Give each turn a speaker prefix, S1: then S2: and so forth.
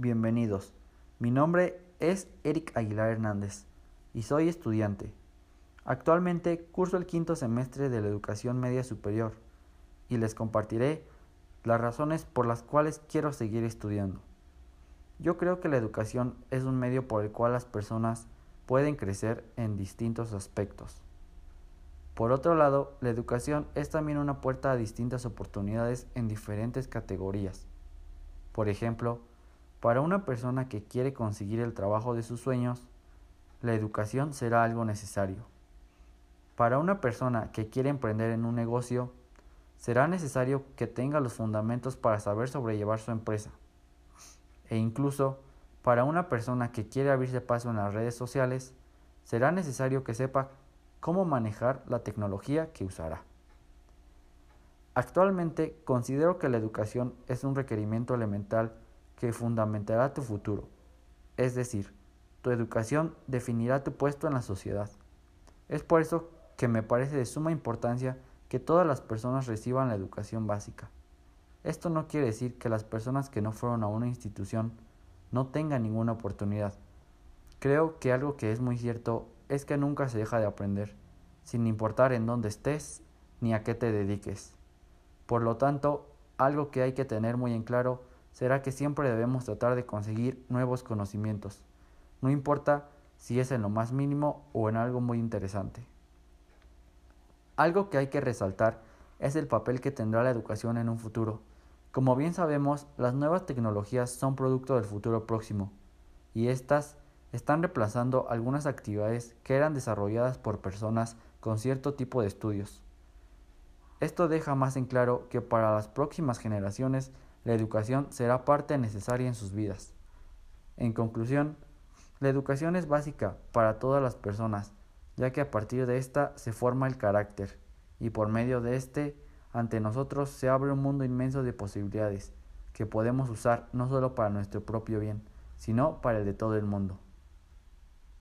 S1: bienvenidos. Mi nombre es Eric Aguilar Hernández y soy estudiante. Actualmente curso el quinto semestre de la educación media superior y les compartiré las razones por las cuales quiero seguir estudiando. Yo creo que la educación es un medio por el cual las personas pueden crecer en distintos aspectos. Por otro lado, la educación es también una puerta a distintas oportunidades en diferentes categorías. Por ejemplo, para una persona que quiere conseguir el trabajo de sus sueños, la educación será algo necesario. Para una persona que quiere emprender en un negocio, será necesario que tenga los fundamentos para saber sobrellevar su empresa. E incluso, para una persona que quiere abrirse paso en las redes sociales, será necesario que sepa cómo manejar la tecnología que usará. Actualmente considero que la educación es un requerimiento elemental que fundamentará tu futuro, es decir, tu educación definirá tu puesto en la sociedad. Es por eso que me parece de suma importancia que todas las personas reciban la educación básica. Esto no quiere decir que las personas que no fueron a una institución no tengan ninguna oportunidad. Creo que algo que es muy cierto es que nunca se deja de aprender, sin importar en dónde estés ni a qué te dediques. Por lo tanto, algo que hay que tener muy en claro será que siempre debemos tratar de conseguir nuevos conocimientos, no importa si es en lo más mínimo o en algo muy interesante. Algo que hay que resaltar es el papel que tendrá la educación en un futuro. Como bien sabemos, las nuevas tecnologías son producto del futuro próximo, y éstas están reemplazando algunas actividades que eran desarrolladas por personas con cierto tipo de estudios. Esto deja más en claro que para las próximas generaciones la educación será parte necesaria en sus vidas. En conclusión, la educación es básica para todas las personas, ya que a partir de esta se forma el carácter, y por medio de este, ante nosotros se abre un mundo inmenso de posibilidades, que podemos usar no solo para nuestro propio bien, sino para el de todo el mundo.